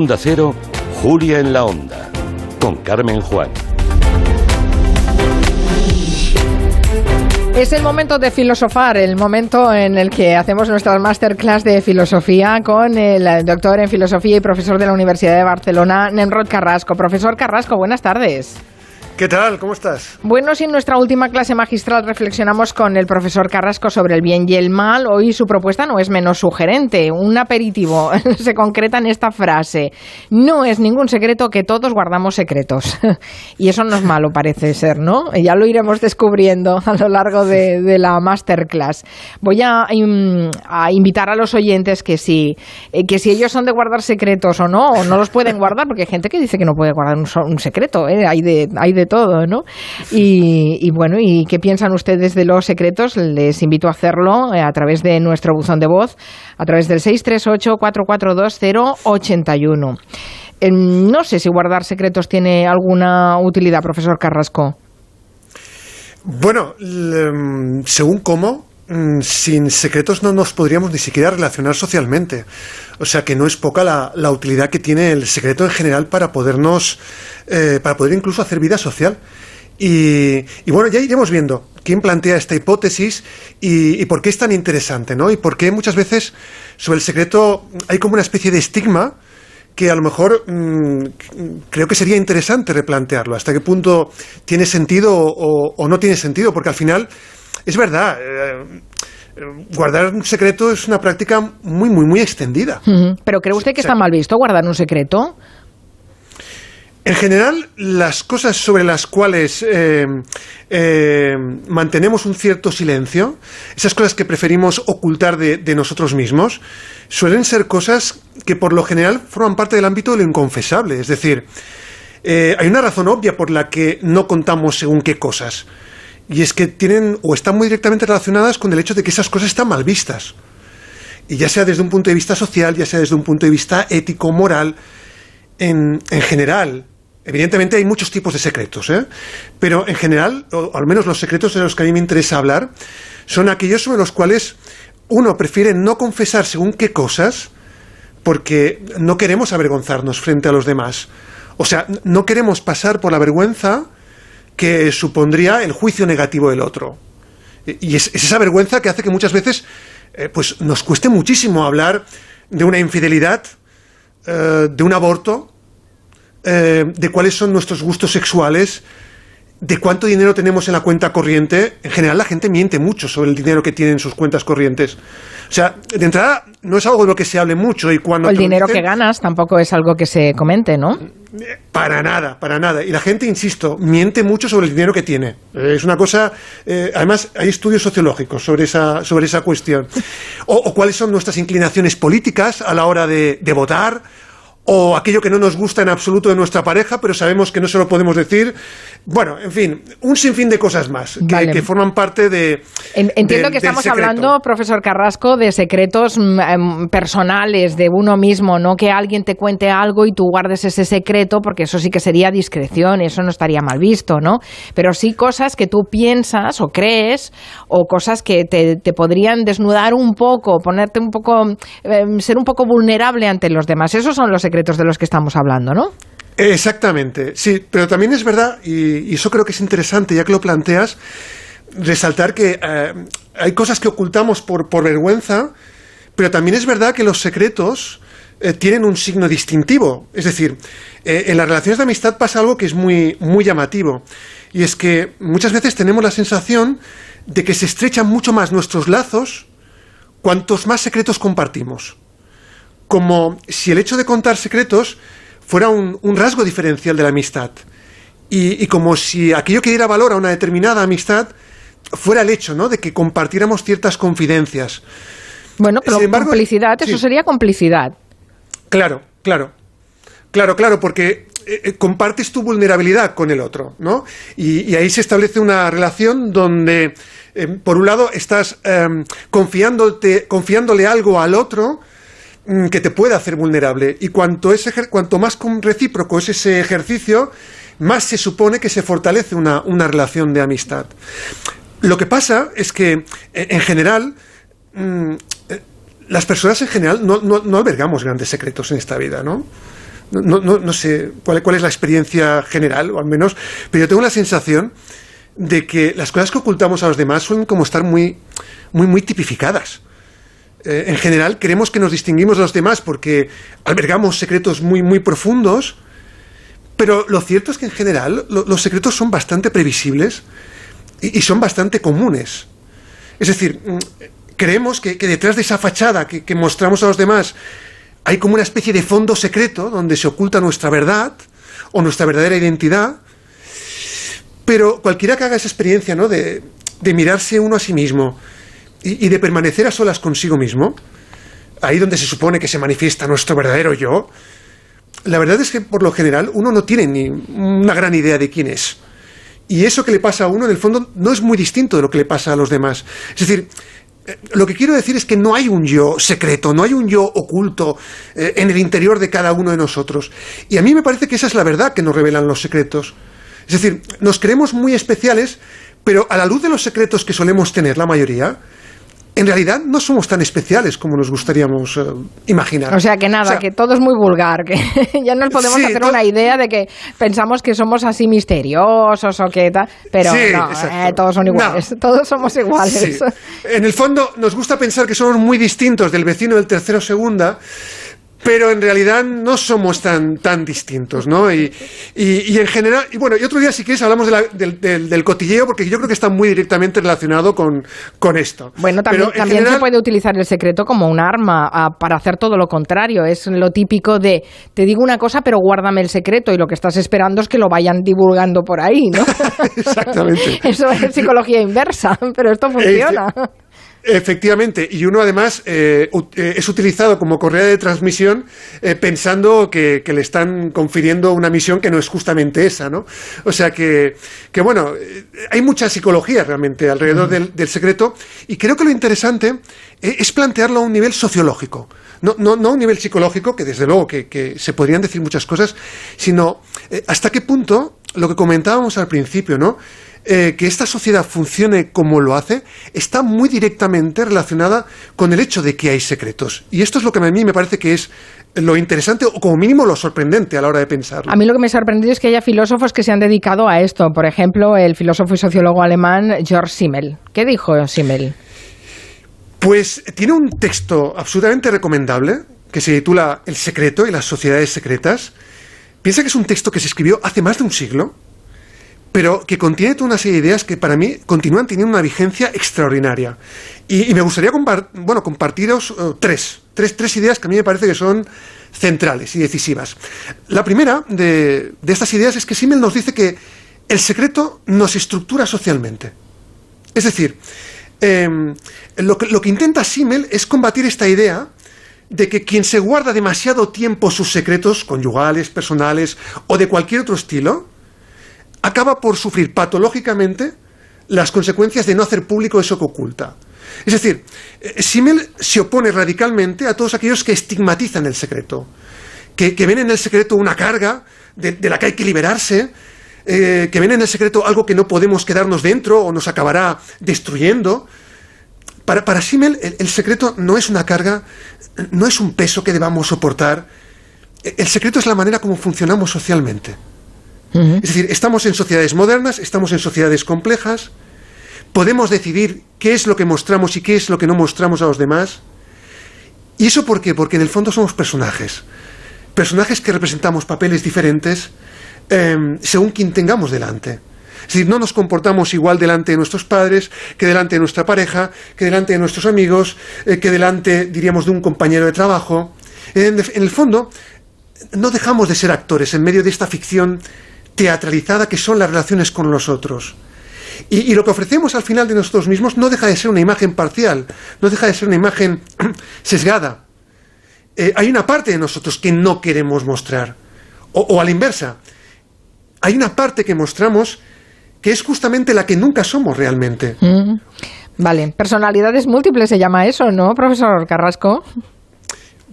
Onda Cero, Julia en la Onda, con Carmen Juan. Es el momento de filosofar, el momento en el que hacemos nuestra masterclass de filosofía con el doctor en filosofía y profesor de la Universidad de Barcelona, Nemrod Carrasco. Profesor Carrasco, buenas tardes. ¿Qué tal? ¿Cómo estás? Bueno, si en nuestra última clase magistral reflexionamos con el profesor Carrasco sobre el bien y el mal, hoy su propuesta no es menos sugerente. Un aperitivo se concreta en esta frase. No es ningún secreto que todos guardamos secretos. y eso no es malo, parece ser, ¿no? Ya lo iremos descubriendo a lo largo de, la masterclass. Voy a, invitar a los oyentes que si, eh, que si ellos son de guardar secretos o no, o no los pueden guardar, porque hay gente que dice que no puede guardar un, secreto, ¿eh? hay, de, hay de todo, ¿no? Y, bueno, ¿y qué piensan ustedes de los secretos? Les invito a hacerlo eh, a través de nuestro buzón de voz, a través del 638-442-081. Em, no sé si guardar secretos tiene alguna utilidad, profesor Carrasco. Bueno, em, según cómo, sin secretos no nos podríamos ni siquiera relacionar socialmente. O sea que no es poca la, utilidad que tiene el secreto en general para podernos eh, para poder incluso hacer vida social. Y, bueno, ya iremos viendo quién plantea esta hipótesis y, por qué es tan interesante, ¿no? Y por qué muchas veces sobre el secreto hay como una especie de estigma que a lo mejor mm, creo que sería interesante replantearlo. ¿Hasta qué punto tiene sentido o, no tiene sentido? Porque al final, es verdad, eh, guardar un secreto es una práctica muy, muy, muy extendida. Pero ¿cree usted que está mal visto guardar un secreto? En general, las cosas sobre las cuales eh, eh, mantenemos un cierto silencio, esas cosas que preferimos ocultar de, nosotros mismos, suelen ser cosas que por lo general forman parte del ámbito de lo inconfesable. Es decir, eh, hay una razón obvia por la que no contamos según qué cosas. Y es que tienen o están muy directamente relacionadas con el hecho de que esas cosas están mal vistas. Y ya sea desde un punto de vista social, ya sea desde un punto de vista ético, moral, en, en general, Evidentemente hay muchos tipos de secretos, ¿eh? pero en general, o al menos los secretos de los que a mí me interesa hablar, son aquellos sobre los cuales uno prefiere no confesar según qué cosas, porque no queremos avergonzarnos frente a los demás. O sea, no queremos pasar por la vergüenza que supondría el juicio negativo del otro. Y es, esa vergüenza que hace que muchas veces eh, pues nos cueste muchísimo hablar de una infidelidad, eh, de un aborto, eh, de cuáles son nuestros gustos sexuales, de cuánto dinero tenemos en la cuenta corriente, en general la gente miente mucho sobre el dinero que tiene en sus cuentas corrientes. O sea, de entrada no es algo de lo que se hable mucho y cuando... O el dinero que ganas tampoco es algo que se comente, ¿no? Para nada, para nada. Y la gente, insisto, miente mucho sobre el dinero que tiene. Es una cosa... Eh, además, hay estudios sociológicos sobre esa, sobre esa cuestión. O, cuáles son nuestras inclinaciones políticas a la hora de votar o aquello que no nos gusta en absoluto de nuestra pareja, pero sabemos que no se lo podemos decir. Bueno, en fin, un sinfín de cosas más que, forman parte de. Entiendo que estamos hablando, profesor Carrasco, de secretos mm, em, personales de uno mismo, no que alguien te cuente algo y tú guardes ese secreto, porque eso sí que sería discreción, eso no estaría mal visto, ¿no? Pero sí cosas que tú piensas o crees, o cosas que te, podrían desnudar un poco, ponerte un poco, em, ser un poco vulnerable ante los demás. Esos son los secretos de los que estamos hablando, ¿no? Exactamente, sí, pero también es verdad, y, eso creo que es interesante, ya que lo planteas, resaltar que eh, hay cosas que ocultamos por, vergüenza, pero también es verdad que los secretos eh, tienen un signo distintivo. Es decir, eh, en las relaciones de amistad pasa algo que es muy, muy llamativo, y es que muchas veces tenemos la sensación de que se estrechan mucho más nuestros lazos cuantos más secretos compartimos como si el hecho de contar secretos fuera un, rasgo diferencial de la amistad. Y, como si aquello que diera valor a una determinada amistad fuera el hecho, ¿no? De que compartiéramos ciertas confidencias. Bueno, pero complicidad, eso sería complicidad. Claro, claro. Claro, claro, porque eh, eh, compartes tu vulnerabilidad con el otro, ¿no? Y, ahí se establece una relación donde, eh, por un lado, estás em, confiándole algo al otro que te puede hacer vulnerable. Y cuanto, cuanto más recíproco es ese ejercicio, más se supone que se fortalece una, relación de amistad. Lo que pasa es que, eh, en general, mm, eh, las personas en general no, albergamos grandes secretos en esta vida, ¿no? no, no, no sé cuál, cuál es la experiencia general, o al menos, pero yo tengo la sensación de que las cosas que ocultamos a los demás suelen como estar muy, muy, muy tipificadas. Eh, en general, creemos que nos distinguimos de los demás porque albergamos secretos muy, muy profundos, pero lo cierto es que en general lo- los secretos son bastante previsibles y, son bastante comunes. Es decir, mm, creemos que, que detrás de esa fachada que, que mostramos a los demás hay como una especie de fondo secreto donde se oculta nuestra verdad o nuestra verdadera identidad. Pero cualquiera que haga esa experiencia, ¿no? De, de mirarse uno a sí mismo y, de permanecer a solas consigo mismo, ahí donde se supone que se manifiesta nuestro verdadero yo, la verdad es que por lo general uno no tiene ni una gran idea de quién es. Y eso que le pasa a uno, en el fondo, no es muy distinto de lo que le pasa a los demás. Es decir, eh, lo que quiero decir es que no hay un yo secreto, no hay un yo oculto eh, en el interior de cada uno de nosotros. Y a mí me parece que esa es la verdad que nos revelan los secretos. Es decir, nos creemos muy especiales, pero a la luz de los secretos que solemos tener la mayoría, en realidad no somos tan especiales como nos gustaríamos eh, imaginar. O sea que nada, O sea, que todo es muy vulgar, que ya nos podemos Sí, hacer una idea de que pensamos que somos así misteriosos o que tal, pero Sí, no, eh, todos son iguales, No. todos somos iguales. Sí. En el fondo nos gusta pensar que somos muy distintos del vecino del tercero o segunda, pero en realidad no somos tan, tan distintos, ¿no? Y, y- y en general, y bueno, y otro día si quieres hablamos de la- del, del- del cotilleo, porque yo creo que está muy directamente relacionado con, con esto. Bueno, también, Pero se puede utilizar el secreto como un arma ah, para hacer todo lo contrario. Es lo típico de, te digo una cosa, pero guárdame el secreto y lo que estás esperando es que lo vayan divulgando por ahí, ¿no? Exactamente. Eso es psicología inversa, pero esto funciona. Efectivamente, y uno además eh, eh, es utilizado como correa de transmisión eh, pensando que, que le están confiriendo una misión que no es justamente esa, ¿no? O sea que, que bueno, eh, hay mucha psicología realmente alrededor del, del secreto y creo que lo interesante eh, es plantearlo a un nivel sociológico. No, no, no a un nivel psicológico, que desde luego que, que se podrían decir muchas cosas, sino eh, hasta qué punto, lo que comentábamos al principio, ¿no? Eh, que esta sociedad funcione como lo hace está muy directamente relacionada con el hecho de que hay secretos. Y esto es lo que a mí me parece que es lo interesante o como mínimo lo sorprendente a la hora de pensarlo. A mí lo que me ha sorprendido es que haya filósofos que se han dedicado a esto. Por ejemplo, el filósofo y sociólogo alemán George Simmel. ¿Qué dijo Simmel? Pues tiene un texto absolutamente recomendable que se titula El secreto y las sociedades secretas. Piensa que es un texto que se escribió hace más de un siglo, pero que contiene toda una serie de ideas que para mí continúan teniendo una vigencia extraordinaria. Y, me gustaría bueno, compartiros eh, tres, tres, tres ideas que a mí me parece que son centrales y decisivas. La primera de, estas ideas es que Simmel nos dice que el secreto nos estructura socialmente. Es decir, eh, lo, que, lo que intenta Simmel es combatir esta idea de que quien se guarda demasiado tiempo sus secretos conyugales, personales o de cualquier otro estilo, acaba por sufrir patológicamente las consecuencias de no hacer público eso que oculta. Es decir, eh, Simmel se opone radicalmente a todos aquellos que estigmatizan el secreto, que, que ven en el secreto una carga de, la que hay que liberarse, eh, que ven en el secreto algo que no podemos quedarnos dentro o nos acabará destruyendo. Para, para Simmel, el, el secreto no es una carga, no es un peso que debamos soportar. Eh, El secreto es la manera como funcionamos socialmente. Es decir, estamos en sociedades modernas, estamos en sociedades complejas, podemos decidir qué es lo que mostramos y qué es lo que no mostramos a los demás. ¿Y eso por qué? Porque en el fondo somos personajes. Personajes que representamos papeles diferentes eh, según quien tengamos delante. Es decir, no nos comportamos igual delante de nuestros padres, que delante de nuestra pareja, que delante de nuestros amigos, eh, que delante, diríamos, de un compañero de trabajo. En el fondo, no dejamos de ser actores en medio de esta ficción teatralizada que son las relaciones con los otros. Y, y lo que ofrecemos al final de nosotros mismos no deja de ser una imagen parcial, no deja de ser una imagen sesgada. Eh, hay una parte de nosotros que no queremos mostrar. O, o a la inversa, hay una parte que mostramos que es justamente la que nunca somos realmente. Mm. Vale, personalidades múltiples se llama eso, ¿no, profesor Carrasco?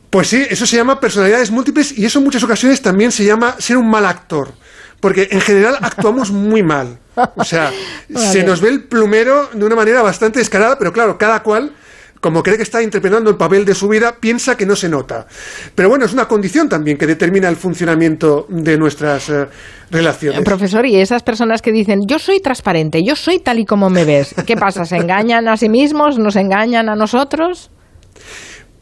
Pues sí, eso se llama personalidades múltiples y eso en muchas ocasiones también se llama ser un mal actor. Porque en general actuamos muy mal. O sea, Vale. se nos ve el plumero de una manera bastante descarada, pero claro, cada cual como cree que está interpretando el papel de su vida, piensa que no se nota. Pero bueno, es una condición también que determina el funcionamiento de nuestras eh, relaciones. Profesor, y esas personas que dicen, yo soy transparente, yo soy tal y como me ves, ¿qué pasa? ¿Se engañan a sí mismos? ¿Nos engañan a nosotros?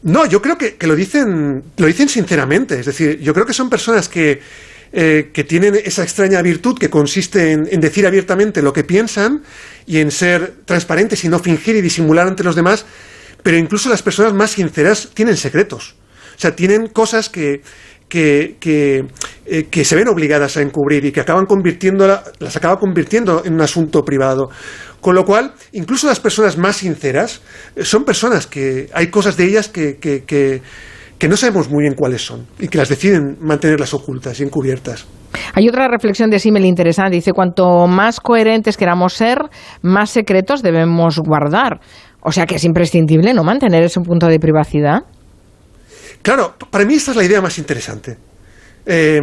No, yo creo que, lo, dicen, lo dicen sinceramente. Es decir, yo creo que son personas que, eh, que tienen esa extraña virtud que consiste en, decir abiertamente lo que piensan y en ser transparentes y no fingir y disimular ante los demás, pero incluso las personas más sinceras tienen secretos. O sea, tienen cosas que, que, eh, que, se ven obligadas a encubrir y que acaban convirtiendo, las acaba convirtiendo en un asunto privado. Con lo cual, incluso las personas más sinceras eh, son personas que hay cosas de ellas que, que no sabemos muy bien cuáles son y que las deciden mantenerlas ocultas y encubiertas. Hay otra reflexión de Simmel interesante. Dice, cuanto más coherentes queramos ser, más secretos debemos guardar. O sea que es imprescindible no mantener ese punto de privacidad. Claro, para mí esta es la idea más interesante. Eh,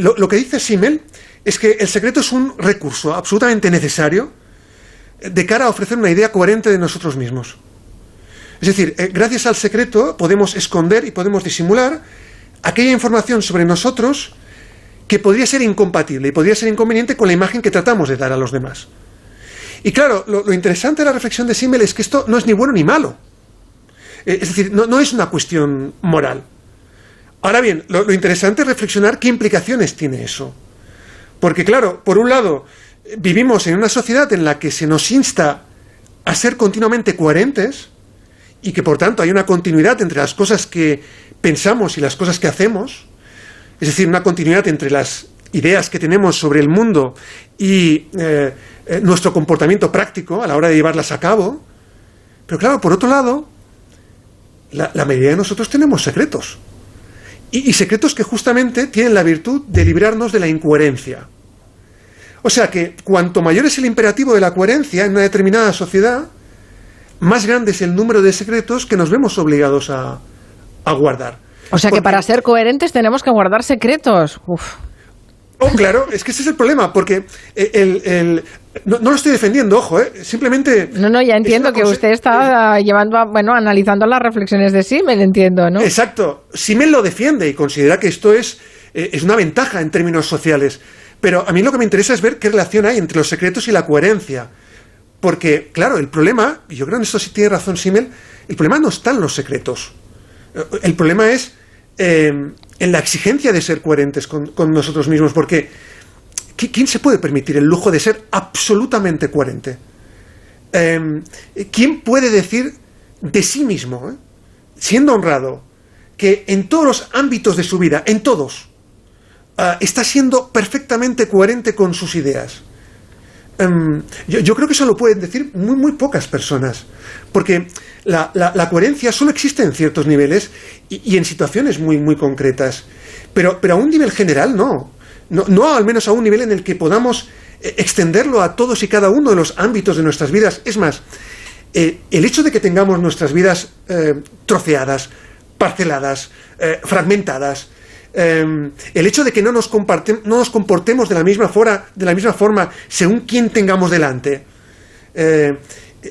lo, que dice Simmel es que el secreto es un recurso absolutamente necesario de cara a ofrecer una idea coherente de nosotros mismos. Es decir, eh, gracias al secreto podemos esconder y podemos disimular aquella información sobre nosotros que podría ser incompatible y podría ser inconveniente con la imagen que tratamos de dar a los demás. Y claro, lo, interesante de la reflexión de Simmel es que esto no es ni bueno ni malo. Eh, es decir, no, es una cuestión moral. Ahora bien, lo, interesante es reflexionar qué implicaciones tiene eso. Porque claro, por un lado, vivimos en una sociedad en la que se nos insta a ser continuamente coherentes y que por tanto hay una continuidad entre las cosas que pensamos y las cosas que hacemos, es decir, una continuidad entre las ideas que tenemos sobre el mundo y eh, eh, nuestro comportamiento práctico a la hora de llevarlas a cabo. Pero claro, por otro lado, la, mayoría de nosotros tenemos secretos. Y, secretos que justamente tienen la virtud de librarnos de la incoherencia. O sea que cuanto mayor es el imperativo de la coherencia en una determinada sociedad, más grande es el número de secretos que nos vemos obligados a, guardar. O sea que para ser coherentes tenemos que guardar secretos. Uf. Oh, claro, es que ese es el problema, porque el, no, lo estoy defendiendo, ojo, ¿eh? simplemente... No, no, ya entiendo que usted está llevando, bueno, analizando las reflexiones de Simmel, entiendo, ¿no? Exacto. Simmel lo defiende y considera que esto es, eh, es una ventaja en términos sociales. Pero a mí lo que me interesa es ver qué relación hay entre los secretos y la coherencia. Porque, claro, el problema, y yo creo en esto sí tiene razón Simmel, el problema no está en los secretos. El problema es eh, en la exigencia de ser coherentes con, nosotros mismos, porque ¿quién se puede permitir el lujo de ser absolutamente coherente? Em, ¿Quién puede decir de sí mismo, eh, siendo honrado, que en todos los ámbitos de su vida, en todos, ah, está siendo perfectamente coherente con sus ideas? Em, yo, creo que eso lo pueden decir muy, muy pocas personas, porque la, coherencia solo existe en ciertos niveles y, en situaciones muy, muy concretas, pero, pero, a un nivel general no. no. al menos a un nivel en el que podamos eh, extenderlo a todos y cada uno de los ámbitos de nuestras vidas. Es más, eh, el hecho de que tengamos nuestras vidas eh, troceadas, parceladas, fragmentadas, Em, el hecho de que no nos, no nos comportemos de la, misma de la misma forma según quien tengamos delante, eh,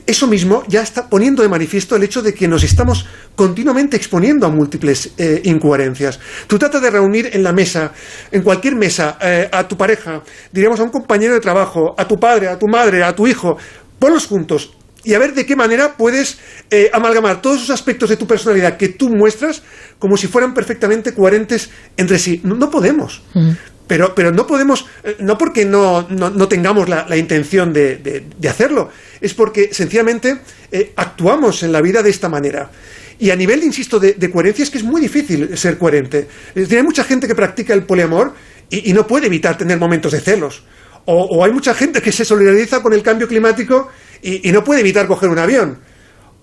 eso mismo ya está poniendo de manifiesto el hecho de que nos estamos continuamente exponiendo a múltiples eh, incoherencias. Tú tratas de reunir en la mesa, en cualquier mesa, eh, a tu pareja, diríamos a un compañero de trabajo, a tu padre, a tu madre, a tu hijo, ponlos juntos y a ver de qué manera puedes eh, amalgamar todos esos aspectos de tu personalidad que tú muestras como si fueran perfectamente coherentes entre sí. No, podemos. Mm. Pero, pero no podemos, eh, no porque no, no, tengamos la, intención de, hacerlo, es porque sencillamente eh, actuamos en la vida de esta manera. Y a nivel, insisto, de, coherencia es que es muy difícil ser coherente. hay mucha gente que practica el poliamor y, no puede evitar tener momentos de celos. o, hay mucha gente que se solidariza con el cambio climático y, no puede evitar coger un avión.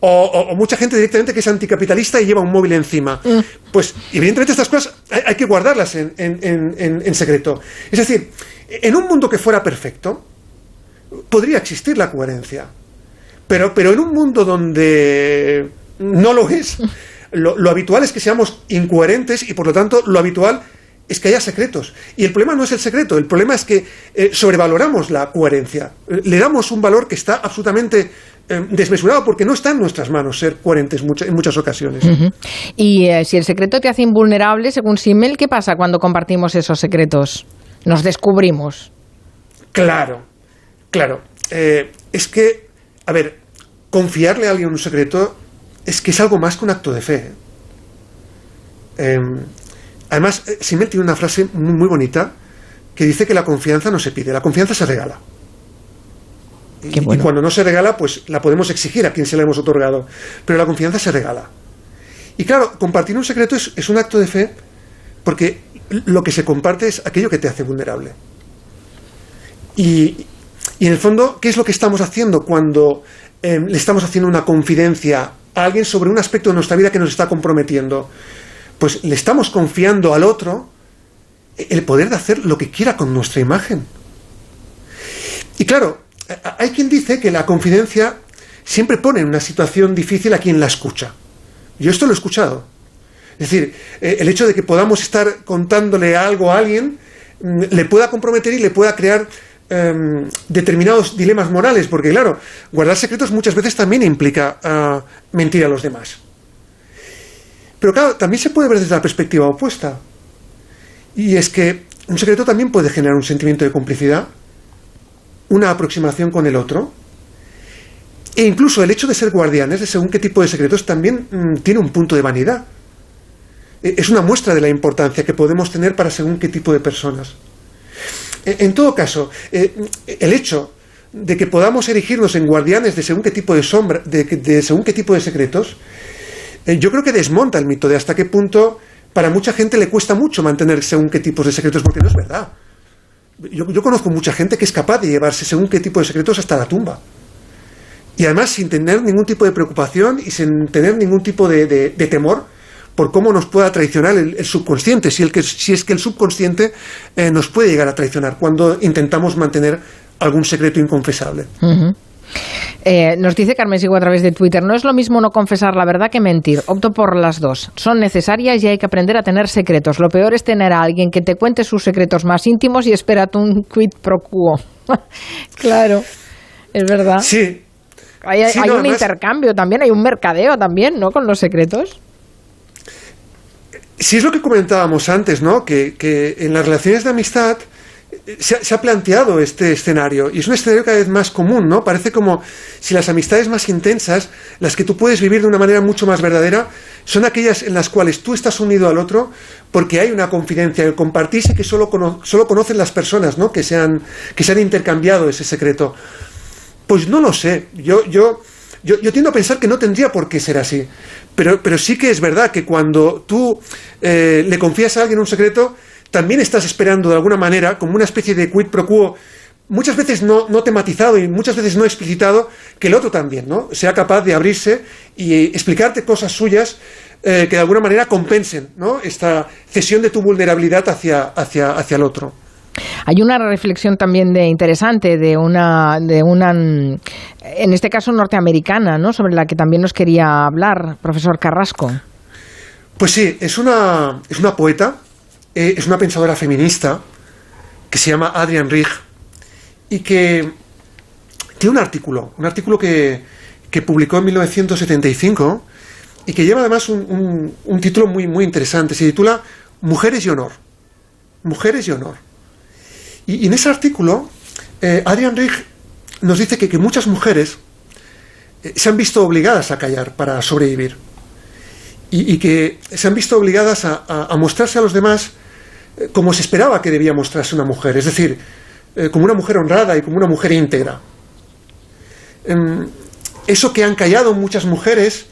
O, mucha gente directamente que es anticapitalista y lleva un móvil encima. Mm. Pues, evidentemente, estas cosas hay, que guardarlas en, en, secreto. Es decir, en un mundo que fuera perfecto, podría existir la coherencia. Pero, pero en un mundo donde no lo es, lo, lo habitual es que seamos incoherentes y, por lo tanto, lo habitual es que haya secretos. Y el problema no es el secreto, el problema es que eh, sobrevaloramos la coherencia. Le damos un valor que está absolutamente eh, desmesurado porque no está en nuestras manos ser coherentes en muchas ocasiones. Y eh, si el secreto te hace invulnerable, según Simmel, ¿qué pasa cuando compartimos esos secretos? Nos descubrimos. Claro, claro. Eh, es que, a ver, confiarle a alguien un secreto es que es algo más que un acto de fe. Em, además, Simmel tiene una frase muy bonita que dice que la confianza no se pide, la confianza se regala. Y, cuando no se regala, pues la podemos exigir a quien se la hemos otorgado. Pero la confianza se regala. Y claro, compartir un secreto es, un acto de fe porque lo que se comparte es aquello que te hace vulnerable. Y, en el fondo, ¿qué es lo que estamos haciendo cuando em, le estamos haciendo una confidencia a alguien sobre un aspecto de nuestra vida que nos está comprometiendo? Pues le estamos confiando al otro el poder de hacer lo que quiera con nuestra imagen. Y claro, hay quien dice que la confidencia siempre pone en una situación difícil a quien la escucha. Yo esto lo he escuchado. Es decir, eh, el hecho de que podamos estar contándole algo a alguien mm, le pueda comprometer y le pueda crear em, determinados dilemas morales, porque claro, guardar secretos muchas veces también implica ah, mentir a los demás. Pero claro, también se puede ver desde la perspectiva opuesta. Y es que un secreto también puede generar un sentimiento de complicidad una aproximación con el otro. E incluso el hecho de ser guardianes de según qué tipo de secretos también mm, tiene un punto de vanidad. E, es una muestra de la importancia que podemos tener para según qué tipo de personas. E, en todo caso, e, el hecho de que podamos erigirnos en guardianes de según qué tipo de sombra, de, según qué tipo de secretos, eh, yo creo que desmonta el mito de hasta qué punto para mucha gente le cuesta mucho mantener según qué tipos de secretos, porque no es verdad. Yo, conozco mucha gente que es capaz de llevarse según qué tipo de secretos hasta la tumba. Y además sin tener ningún tipo de preocupación y sin tener ningún tipo de, temor por cómo nos pueda traicionar el, subconsciente, si, el que, si, es que el subconsciente eh, nos puede llegar a traicionar cuando intentamos mantener algún secreto inconfesable. Eh, nos dice Carmen Sigo a través de Twitter, no es lo mismo no confesar la verdad que mentir. Opto por las dos. Son necesarias y hay que aprender a tener secretos. Lo peor es tener a alguien que te cuente sus secretos más íntimos y espérate un quid pro quo. claro, es verdad. Sí. Hay, un intercambio también, hay un mercadeo también, ¿no? Con los secretos. Sí, es lo que comentábamos antes, ¿no? Que, que en las relaciones de amistad se ha, planteado este escenario y es un escenario cada vez más común, ¿no? Parece como si las amistades más intensas, las que tú puedes vivir de una manera mucho más verdadera, son aquellas en las cuales tú estás unido al otro porque hay una confidencia, el compartirse que solo, solo conocen las personas, ¿no? Que se, han, que se han intercambiado ese secreto. Pues no lo sé. Yo, yo, yo, yo, tiendo a pensar que no tendría por qué ser así. Pero, pero sí que es verdad que cuando tú eh, le confías a alguien un secreto, también estás esperando de alguna manera, como una especie de quid pro quo, muchas veces no, tematizado y muchas veces no explicitado, que el otro también ¿no? sea capaz de abrirse y explicarte cosas suyas eh, que de alguna manera compensen ¿no? esta cesión de tu vulnerabilidad hacia, hacia, hacia el otro. Hay una reflexión también de interesante de una, de una, en este caso norteamericana, ¿no? sobre la que también nos quería hablar, profesor Carrasco. Pues sí, es una, es una poeta eh, es una pensadora feminista que se llama Adrian Rich y que tiene un artículo, un artículo que, publicó en 1975 y que lleva además un, título muy, muy interesante. Se titula Mujeres y Honor. Mujeres y Honor. Y, en ese artículo, eh, Adrian Rich nos dice que, muchas mujeres eh, se han visto obligadas a callar para sobrevivir. Y, que se han visto obligadas a mostrarse a los demás eh, como se esperaba que debía mostrarse una mujer, es decir, eh, como una mujer honrada y como una mujer íntegra. Em, eso que han callado muchas mujeres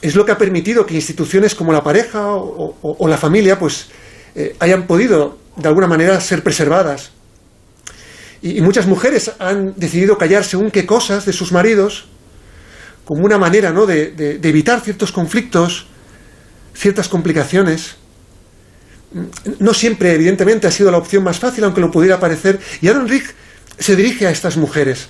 es lo que ha permitido que instituciones como la pareja o, la familia pues eh, hayan podido de alguna manera ser preservadas. Y, muchas mujeres han decidido callar según qué cosas de sus maridos como una manera ¿no? de evitar ciertos conflictos, ciertas complicaciones no siempre, evidentemente, ha sido la opción más fácil, aunque lo pudiera parecer. Y Aaron Rick se dirige a estas mujeres,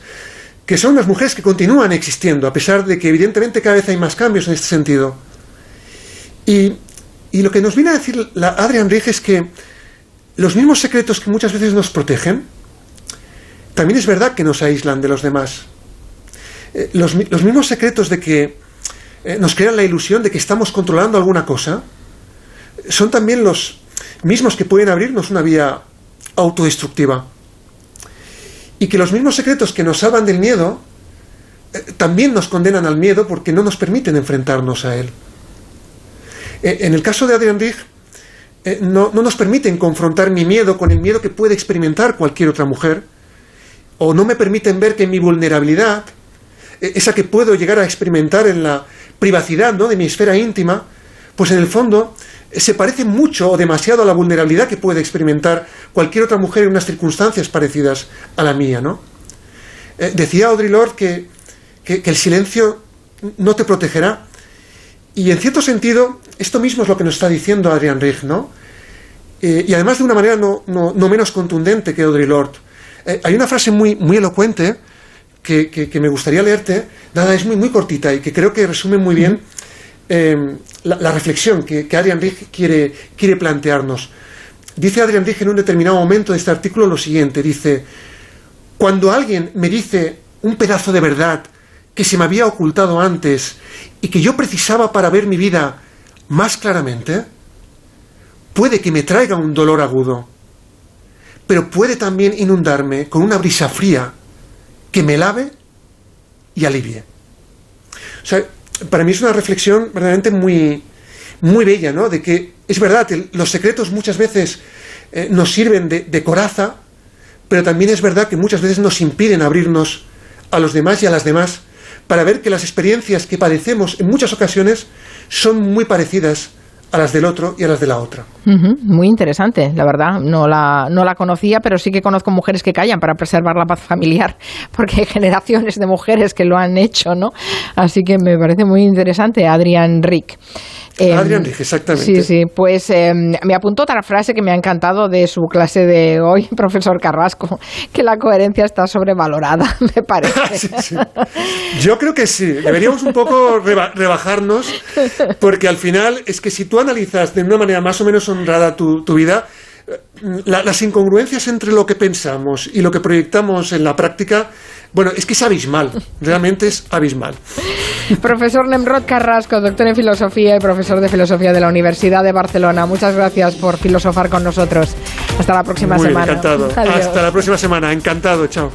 que son las mujeres que continúan existiendo, a pesar de que, evidentemente, cada vez hay más cambios en este sentido. Y, lo que nos viene a decir la Adrian Rick es que los mismos secretos que muchas veces nos protegen, también es verdad que nos aíslan de los demás. eh, los, mismos secretos de que eh, nos crean la ilusión de que estamos controlando alguna cosa, son también los mismos que pueden abrirnos una vía autodestructiva. Y que los mismos secretos que nos salvan del miedo, también nos condenan al miedo porque no nos permiten enfrentarnos a él. en el caso de Adrian Rich, no, no nos permiten confrontar mi miedo con el miedo que puede experimentar cualquier otra mujer, o no me permiten ver que mi vulnerabilidad, e, esa que puedo llegar a experimentar en la privacidad ¿no? de mi esfera íntima, pues en el fondo eh, se parece mucho o demasiado a la vulnerabilidad que puede experimentar cualquier otra mujer en unas circunstancias parecidas a la mía, ¿no? Eh, decía Audre Lorde que, que, el silencio no te protegerá. Y en cierto sentido, esto mismo es lo que nos está diciendo Adrian Rich, ¿no? Eh, y además de una manera no, no, no menos contundente que Audre Lorde. Eh, hay una frase muy, muy elocuente que, me gustaría leerte, nada, es muy, muy cortita y que creo que resume muy bien em, la, reflexión que, que Adrian Rich quiere, quiere plantearnos. Dice Adrian Rich en un determinado momento de este artículo lo siguiente, dice, cuando alguien me dice un pedazo de verdad que se me había ocultado antes y que yo precisaba para ver mi vida más claramente, puede que me traiga un dolor agudo pero puede también inundarme con una brisa fría que me lave y alivie. O sea, para mí es una reflexión verdaderamente muy, muy bella, ¿no? De que es verdad, los secretos muchas veces eh, nos sirven de coraza, pero también es verdad que muchas veces nos impiden abrirnos a los demás y a las demás para ver que las experiencias que padecemos en muchas ocasiones son muy parecidas a las del otro y a las de la otra. Muy interesante, la verdad. No la, no la conocía, pero sí que conozco mujeres que callan para preservar la paz familiar, porque hay generaciones de mujeres que lo han hecho, ¿no? Así que me parece muy interesante, Adrián Rick. Em, Adrián exactamente. Sí, sí, pues em, me apuntó otra frase que me ha encantado de su clase de hoy, profesor Carrasco, que la coherencia está sobrevalorada, me parece. Yo creo que sí, deberíamos un poco rebajarnos, porque al final es que si tú analizas de una manera más o menos honrada tu, vida, las incongruencias entre lo que pensamos y lo que proyectamos en la práctica bueno, es que es abismal, realmente es abismal. Profesor Nemrod Carrasco, doctor en filosofía y profesor de filosofía de la Universidad de Barcelona. Muchas gracias por filosofar con nosotros. Hasta la próxima semana. encantado. Hasta la próxima semana. Encantado. Chao.